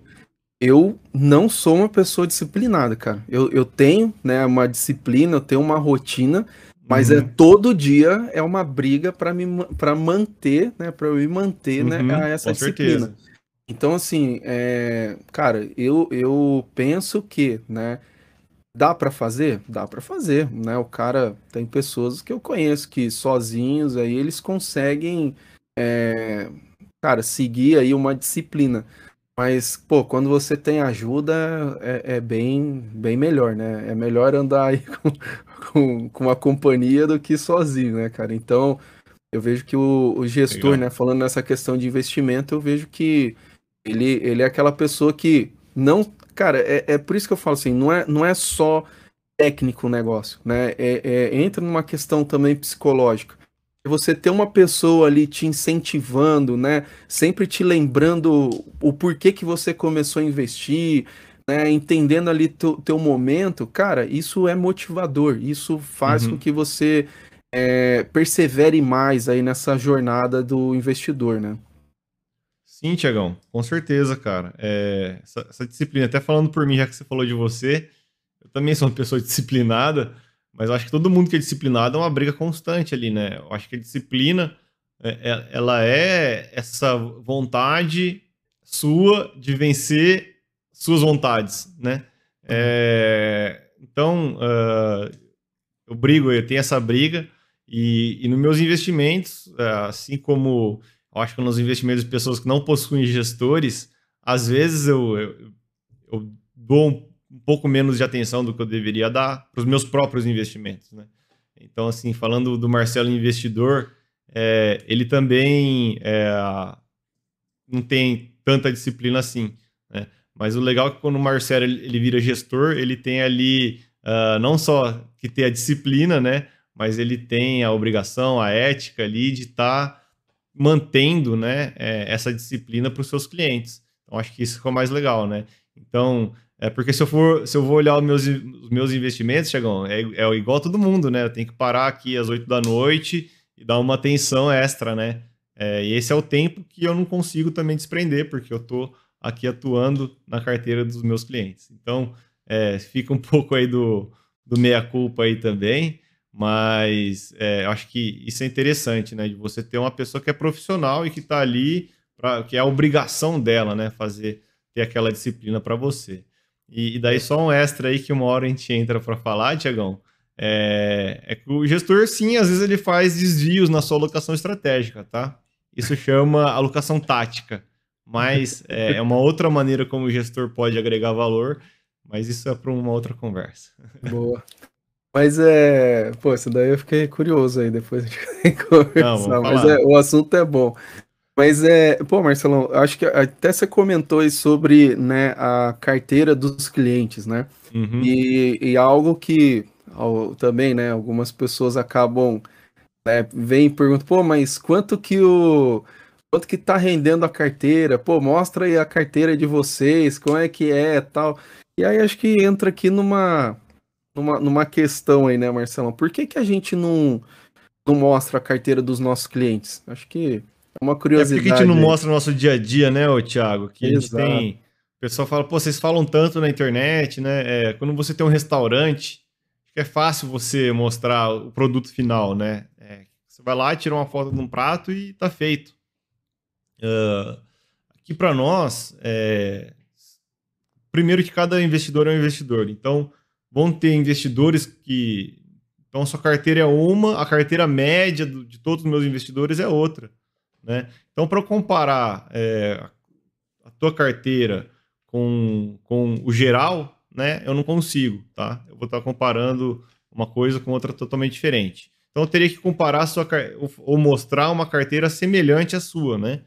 eu não sou uma pessoa disciplinada, cara. Eu, eu tenho, né, uma disciplina, eu tenho uma rotina, mas é uhum. é todo dia é uma briga para me para manter, né, para eu me manter, né, uhum, né, a essa disciplina. Certeza. Então, assim, é, cara, eu, eu penso que, né, dá para fazer, dá para fazer, né? O cara tem pessoas que eu conheço que sozinhos aí eles conseguem é, cara, seguir aí uma disciplina. Mas, pô, quando você tem ajuda, é, é, bem, bem melhor, né? É melhor andar aí com, com, com uma companhia do que sozinho, né, cara? Então, eu vejo que o, o gestor, Legal. né, falando nessa questão de investimento, eu vejo que ele, ele é aquela pessoa que não. Cara, é, é por isso que eu falo assim, não é, não é só técnico o negócio, né? É, é, entra numa questão também psicológica você ter uma pessoa ali te incentivando, né? Sempre te lembrando o porquê que você começou a investir, né? Entendendo ali teu, teu momento, cara, isso é motivador. Isso faz uhum. com que você é, persevere mais aí nessa jornada do investidor, né? Sim, Tiagão, com certeza, cara. É, essa, essa disciplina, até falando por mim, já que você falou de você, eu também sou uma pessoa disciplinada. Mas eu acho que todo mundo que é disciplinado é uma briga constante ali, né? Eu acho que a disciplina, é, é, ela é essa vontade sua de vencer suas vontades, né? É, então, uh, eu brigo, eu tenho essa briga, e, e nos meus investimentos, uh, assim como eu acho que nos investimentos de pessoas que não possuem gestores, às vezes eu, eu, eu dou um um pouco menos de atenção do que eu deveria dar para os meus próprios investimentos. Né? Então, assim, falando do Marcelo investidor, é, ele também é, não tem tanta disciplina assim. Né? Mas o legal é que quando o Marcelo ele, vira gestor, ele tem ali uh, não só que ter a disciplina, né? mas ele tem a obrigação, a ética ali de estar tá mantendo né, é, essa disciplina para os seus clientes. Então, acho que isso ficou mais legal, né? Então, é porque se eu for, se eu vou olhar os meus, os meus investimentos, Chegão, é, é igual todo mundo, né? Eu tenho que parar aqui às 8 da noite e dar uma atenção extra, né? É, e esse é o tempo que eu não consigo também desprender, porque eu estou aqui atuando na carteira dos meus clientes. Então, é, fica um pouco aí do, do meia-culpa aí também, mas é, eu acho que isso é interessante, né? De você ter uma pessoa que é profissional e que está ali, pra, que é a obrigação dela, né? Fazer, ter aquela disciplina para você. E, e, daí só um extra aí que uma hora a gente entra para falar, Tiagão. É, é, que o gestor, sim, às vezes ele faz desvios na sua alocação estratégica, tá? Isso chama alocação tática. Mas é, é uma outra maneira como o gestor pode agregar valor, mas isso é para uma outra conversa. Boa. Mas é. Pô, isso daí eu fiquei curioso aí, depois vai conversar. Não, mas é, o assunto é bom. Mas é, pô, Marcelão, acho que até você comentou aí sobre né, a carteira dos clientes, né? Uhum. E, e algo que ao, também, né, algumas pessoas acabam né, vêm e perguntam, pô, mas quanto que o quanto que tá rendendo a carteira? Pô, mostra aí a carteira de vocês, como é que é, tal. E aí acho que entra aqui numa numa, numa questão aí, né, Marcelão? Por que que a gente não não mostra a carteira dos nossos clientes? Acho que uma curiosidade. É porque a gente não mostra o nosso dia a dia, né, ô, Thiago? Que Exato. a gente tem. O pessoal fala, pô, vocês falam tanto na internet, né? É, quando você tem um restaurante, é fácil você mostrar o produto final, né? É, você vai lá, tira uma foto de um prato e tá feito. Uh, aqui para nós, é... primeiro que cada investidor é um investidor. Então, vão ter investidores que. Então, sua carteira é uma, a carteira média de todos os meus investidores é outra. Né? Então, para comparar é, a tua carteira com, com o geral, né, eu não consigo. Tá? Eu vou estar comparando uma coisa com outra totalmente diferente. Então, eu teria que comparar sua ou mostrar uma carteira semelhante à sua. Né?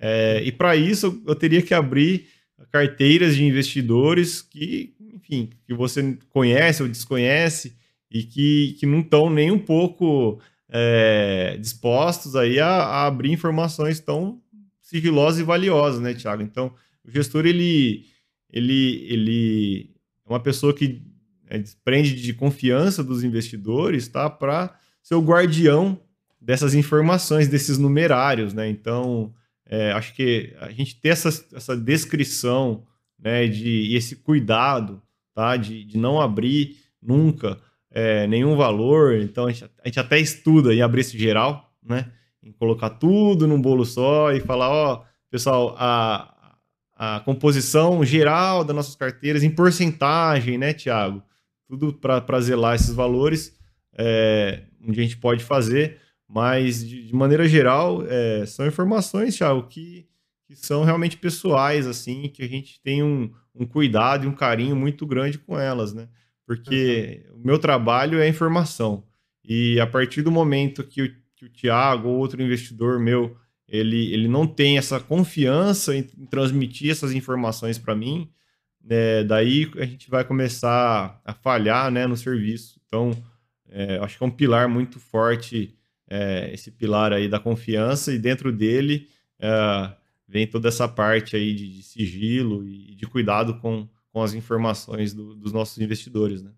É, e para isso, eu teria que abrir carteiras de investidores que, enfim, que você conhece ou desconhece e que, que não estão nem um pouco é, dispostos aí a, a, abrir informações tão sigilosas e valiosas, né, Tiago? Então, o gestor, ele, ele, ele é uma pessoa que é, desprende de confiança dos investidores, tá? Para ser o guardião dessas informações, desses numerários, né? Então, é, acho que a gente ter essa, essa descrição, né, de, e esse cuidado, tá, de, de não abrir nunca é, nenhum valor. Então a gente, a gente, até estuda em abrir esse geral, né, em colocar tudo num bolo só e falar, ó, pessoal, a, a composição geral das nossas carteiras em porcentagem, né, Tiago? Tudo para zelar esses valores, é, a gente pode fazer. Mas, de, de maneira geral, é, são informações, Thiago, que, que são realmente pessoais, assim, que a gente tem um, um cuidado e um carinho muito grande com elas, né? Porque uhum. o meu trabalho é informação. E a partir do momento que o, que o Tiago ou outro investidor meu, ele, ele não tem essa confiança em, em transmitir essas informações para mim, né, daí a gente vai começar a falhar né, no serviço. Então, é, acho que é um pilar muito forte é, esse pilar aí da confiança e dentro dele é, vem toda essa parte aí de, de, sigilo e de cuidado com, com as informações do, dos nossos investidores, né?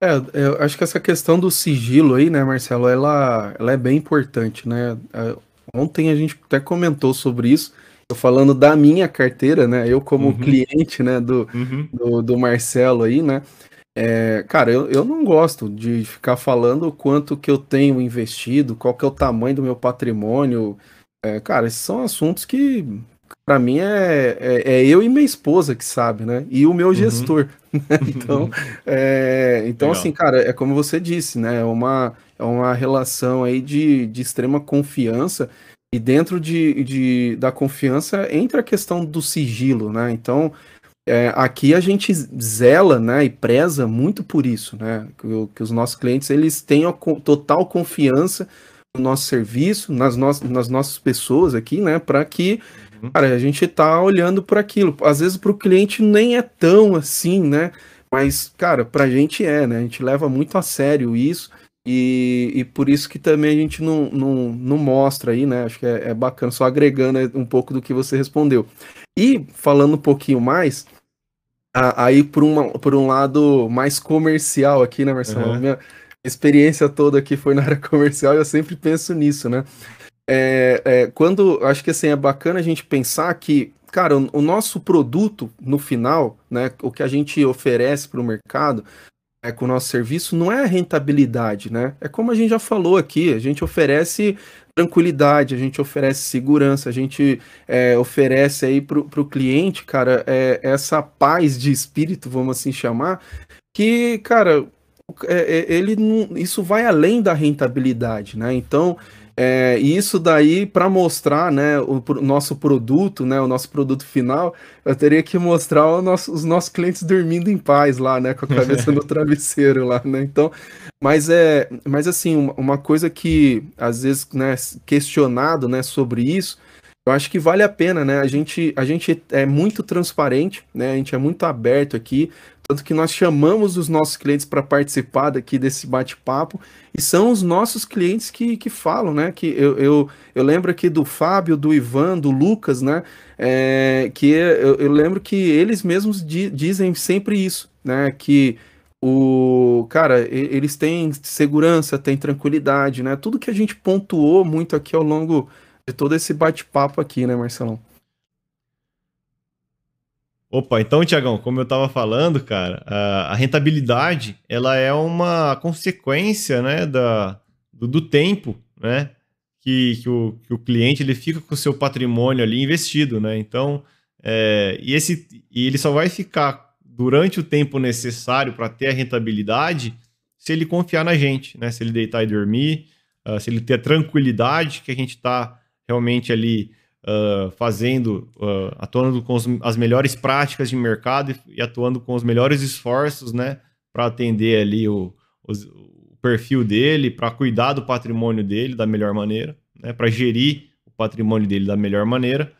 É, eu acho que essa questão do sigilo aí, né, Marcelo, ela, ela é bem importante, né? É, ontem a gente até comentou sobre isso, eu falando da minha carteira, né? Eu como uhum. cliente, né, do, uhum. do, do Marcelo aí, né? É, cara, eu, eu não gosto de ficar falando o quanto que eu tenho investido, qual que é o tamanho do meu patrimônio. É, cara, esses são assuntos que, para mim, é, é, é, eu e minha esposa que sabe, né? E o meu uhum. gestor. então, é, então assim, cara, é como você disse, né? É uma, é uma relação aí de, de extrema confiança. E dentro de, de, da confiança entra a questão do sigilo, né? Então, é, aqui a gente zela né, e preza muito por isso, né? Que, que os nossos clientes eles tenham total confiança no nosso serviço, nas, no nas nossas pessoas aqui, né? Para que uhum. cara, a gente tá olhando por aquilo. Às vezes para o cliente nem é tão assim, né? Mas, cara, para a gente é, né? A gente leva muito a sério isso. E, e por isso que também a gente não, não, não mostra aí, né? Acho que é, é bacana, só agregando um pouco do que você respondeu. E falando um pouquinho mais, aí por, uma, por um lado mais comercial aqui, né, Marcelo? Uhum. Minha experiência toda aqui foi na área comercial e eu sempre penso nisso, né? É, é, quando acho que assim é bacana a gente pensar que, cara, o, o nosso produto no final, né, o que a gente oferece para o mercado, é, com o nosso serviço não é a rentabilidade, né? É como a gente já falou aqui, a gente oferece tranquilidade, a gente oferece segurança, a gente é, oferece aí para o cliente, cara, é, essa paz de espírito, vamos assim chamar, que, cara, ele não, isso vai além da rentabilidade, né? Então, é, isso daí, para mostrar né, o, o, nosso produto, né, o nosso produto final, eu teria que mostrar nosso, os nossos clientes dormindo em paz lá, né, com a cabeça no travesseiro lá, né? Então, mas é, mas assim, uma, uma coisa que às vezes, né, questionado, né, sobre isso, eu acho que vale a pena, né? A gente, a gente é muito transparente, né? A gente é muito aberto aqui, tanto que nós chamamos os nossos clientes para participar daqui desse bate-papo, e são os nossos clientes que, que falam, né? Que eu, eu, eu lembro aqui do Fábio, do Ivan, do Lucas, né? É, que eu, eu, lembro que eles mesmos di, dizem sempre isso, né? Que o cara, eles têm segurança, têm tranquilidade, né? Tudo que a gente pontuou muito aqui ao longo de todo esse bate-papo aqui, né, Marcelão? Opa, então, Tiagão, como eu estava falando, cara, a, rentabilidade ela é uma consequência, né, da, do, do tempo, né, que, que, o, que o cliente ele fica com o seu patrimônio ali investido, né? Então, é, e esse e ele só vai ficar durante o tempo necessário para ter a rentabilidade se ele confiar na gente, né? Se ele deitar e dormir, uh, se ele ter a tranquilidade que a gente está realmente ali uh, fazendo, uh, atuando com os, as melhores práticas de mercado e, e, atuando com os melhores esforços, né? Para atender ali o, o perfil dele, para cuidar do patrimônio dele da melhor maneira, né? Para gerir o patrimônio dele da melhor maneira.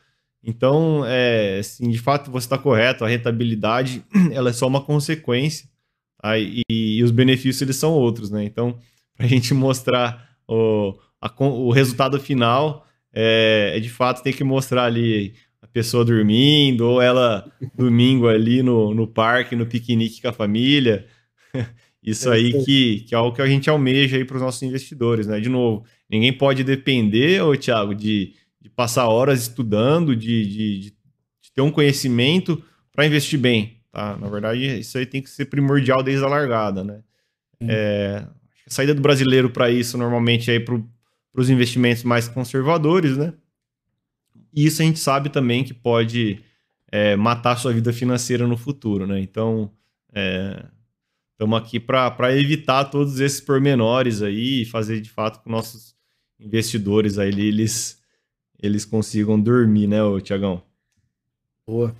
Então, é, de fato, você está correto. A rentabilidade ela é só uma consequência tá? e, e, os benefícios eles são outros, né? Então, para a gente mostrar o, a, o resultado final, é, é, de fato tem que mostrar ali a pessoa dormindo ou ela domingo ali no, no parque, no piquenique com a família. Isso aí que, que é algo que a gente almeja aí para os nossos investidores, né? De novo, ninguém pode depender, ô Thiago, de de passar horas estudando, de, de, de ter um conhecimento para investir bem. Tá? Na verdade, isso aí tem que ser primordial desde a largada. Né? É, a saída do brasileiro para isso, normalmente, é para os investimentos mais conservadores. Né? E isso a gente sabe também que pode é, matar sua vida financeira no futuro. Né? Então, estamos é, aqui para evitar todos esses pormenores aí e fazer de fato com nossos investidores aí eles eles consigam dormir, né, Tiagão? Boa.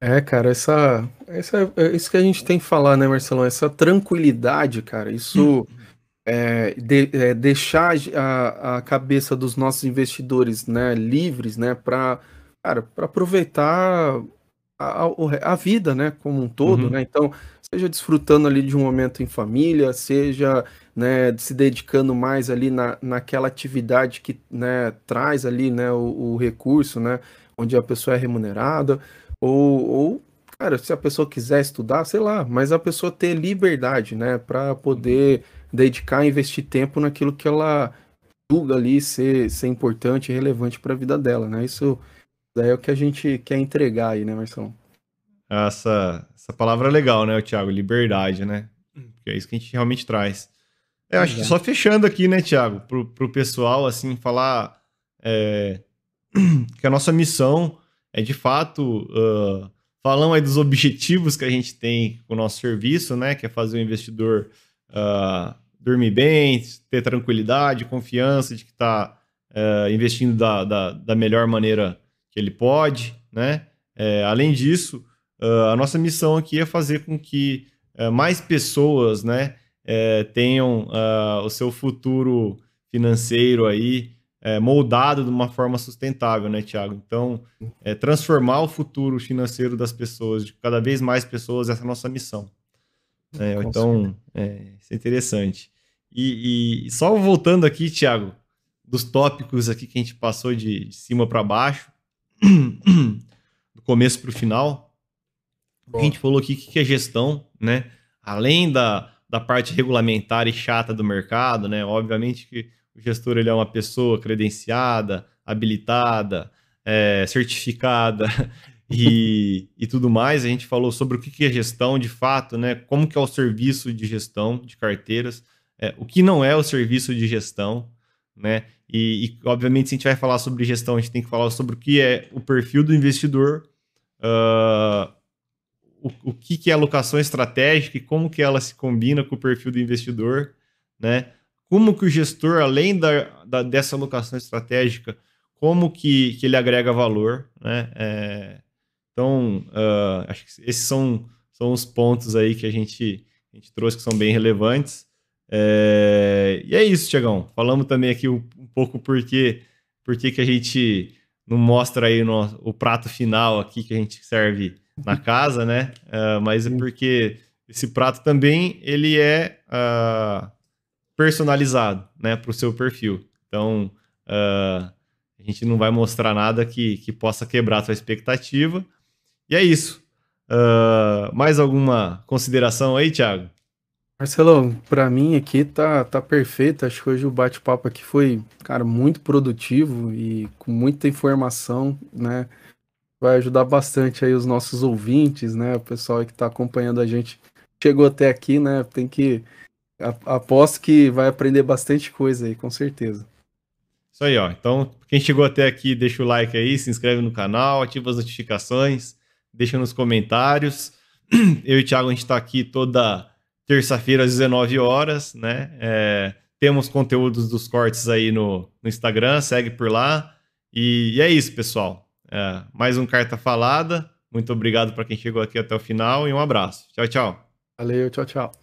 É, cara, essa, essa, é isso que a gente tem que falar, né, Marcelão? Essa tranquilidade, cara, isso é, de, é, deixar a, a cabeça dos nossos investidores, né, livres, né, para aproveitar a, a, vida, né, como um todo, uhum. né? Então, seja desfrutando ali de um momento em família, seja né, se dedicando mais ali na, naquela atividade que né, traz ali né, o, o, recurso, né, onde a pessoa é remunerada, ou, ou, cara, se a pessoa quiser estudar, sei lá, mas a pessoa ter liberdade, né, para poder dedicar, investir tempo naquilo que ela julga ali ser, ser importante e relevante para a vida dela, né, isso daí é o que a gente quer entregar aí, né, Marcelo? Essa, essa palavra é legal, né, Thiago? Liberdade, né? Que é isso que a gente realmente traz. É, eu acho que só fechando aqui, né, Thiago, pro, pro pessoal, assim, falar é, que a nossa missão é, de fato, uh, falando aí dos objetivos que a gente tem com o nosso serviço, né, que é fazer o investidor uh, dormir bem, ter tranquilidade, confiança de que está uh, é, investindo da, da, da, melhor maneira que ele pode, né? É, além disso, a nossa missão aqui é fazer com que mais pessoas, né, tenham uh, o seu futuro financeiro aí moldado de uma forma sustentável, né, Tiago? Então, é, transformar o futuro financeiro das pessoas, de cada vez mais pessoas, essa é a nossa missão. É, então, é, isso é interessante. E, e, só voltando aqui, Tiago, dos tópicos aqui que a gente passou de, de cima para baixo, do começo para o final, Bom. a gente falou aqui que é gestão, né? Além da, da parte regulamentar e chata do mercado, né? Obviamente que o gestor ele é uma pessoa credenciada, habilitada, é, certificada e, e tudo mais. A gente falou sobre o que é gestão de fato, né? Como que é o serviço de gestão de carteiras, é, o que não é o serviço de gestão, né? E, e, obviamente, se a gente vai falar sobre gestão, a gente tem que falar sobre o que é o perfil do investidor, uh, o, o que, que é alocação estratégica e como que ela se combina com o perfil do investidor, né? Como que o gestor, além da, da dessa alocação estratégica, como que, que ele agrega valor, né? É, então, uh, acho que esses são, são os pontos aí que a gente, a gente trouxe que são bem relevantes. É, e é isso, Tiagão. Falamos também aqui um, um pouco porque, porque que a gente não mostra aí no, o prato final aqui que a gente serve na casa, né? Uh, mas é porque esse prato também ele é uh, personalizado, né, para o seu perfil. Então uh, a gente não vai mostrar nada que, que possa quebrar a sua expectativa. E é isso. mais alguma consideração aí, Thiago? Marcelo, para mim aqui tá, tá perfeito. Acho que hoje o bate-papo aqui foi, cara, muito produtivo e com muita informação, né? vai ajudar bastante aí os nossos ouvintes, né? O pessoal que está acompanhando a gente chegou até aqui, né? Tem que aposto que vai aprender bastante coisa aí, com certeza. Isso aí, ó. Então, quem chegou até aqui, deixa o like aí, se inscreve no canal, ativa as notificações, deixa nos comentários. Eu e o Thiago, a gente está aqui toda terça-feira às 19 horas, né? É, temos conteúdos dos cortes aí no, no Instagram, segue por lá. E, e é isso, pessoal. É, mais um Carta Falada. Muito obrigado para quem chegou aqui até o final e um abraço. Tchau, tchau. Valeu, tchau, tchau.